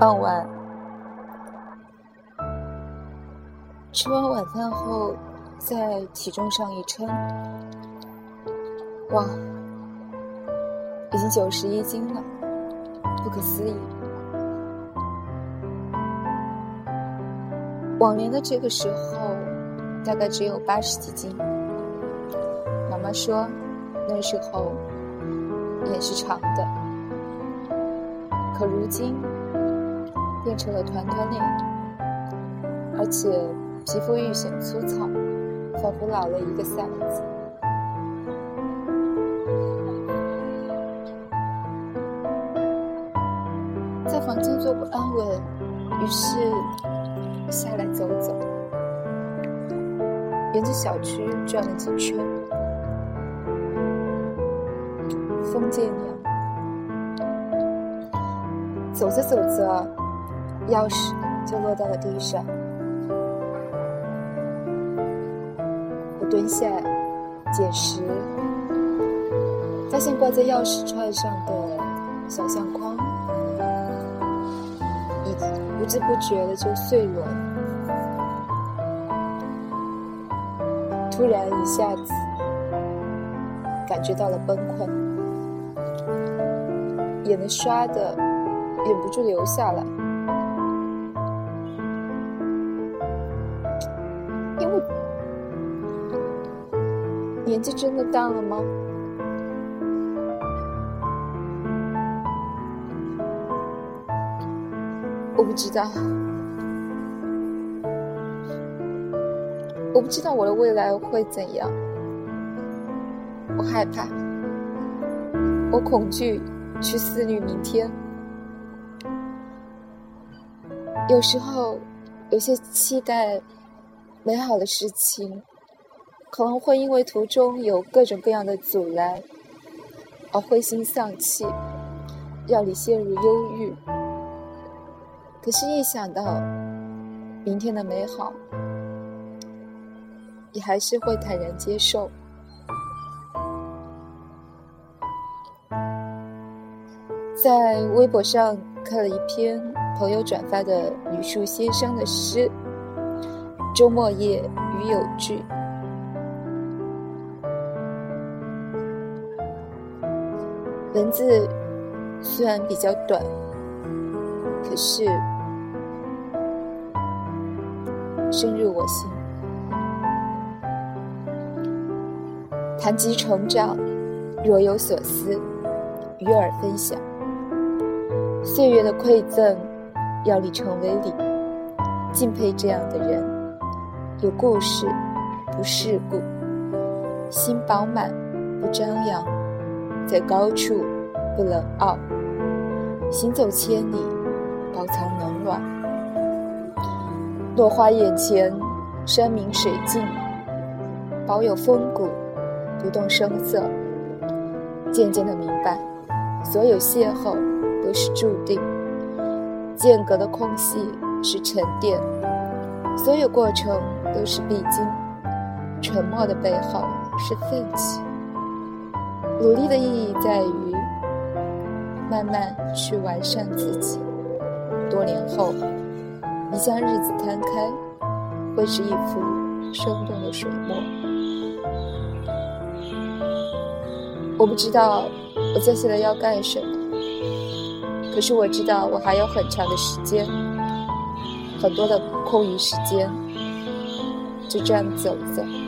傍晚，吃完晚饭后，在体重上一称，哇，已经九十一斤了，不可思议。往年的这个时候，大概只有八十几斤。妈妈说，那时候也是长的，可如今变成了团团脸，而且皮肤愈显粗糙，仿佛老了一个 size。在房间坐不安稳，于是。下来走走，沿着小区转了几圈，风渐凉。走着走着，钥匙就落到了地上。我蹲下捡拾，发现挂在钥匙串上的小相框已。不知不觉的就碎了，突然一下子感觉到了崩溃，眼泪唰的忍不住流下来，年纪真的大了吗？我不知道，我不知道我的未来会怎样。我害怕，我恐惧去思虑明天。有时候，有些期待美好的事情，可能会因为途中有各种各样的阻拦而灰心丧气，让你陷入忧郁。可是，一想到明天的美好，你还是会坦然接受。在微博上看了一篇朋友转发的吕树先生的诗《周末夜与有句》，文字虽然比较短，可是。深入我心。谈及成长，若有所思，与尔分享。岁月的馈赠，要你成为礼。敬佩这样的人，有故事，不世故；心饱满，不张扬；在高处，不冷傲；行走千里，饱藏冷暖。落花眼前，山明水净，保有风骨，不动声色。渐渐的明白，所有邂逅都是注定，间隔的空隙是沉淀，所有过程都是必经，沉默的背后是奋起。努力的意义在于慢慢去完善自己。多年后。你将日子摊开，会是一幅生动的水墨。我不知道我接下来要干什么，可是我知道我还有很长的时间，很多的空余时间，就这样走走走走。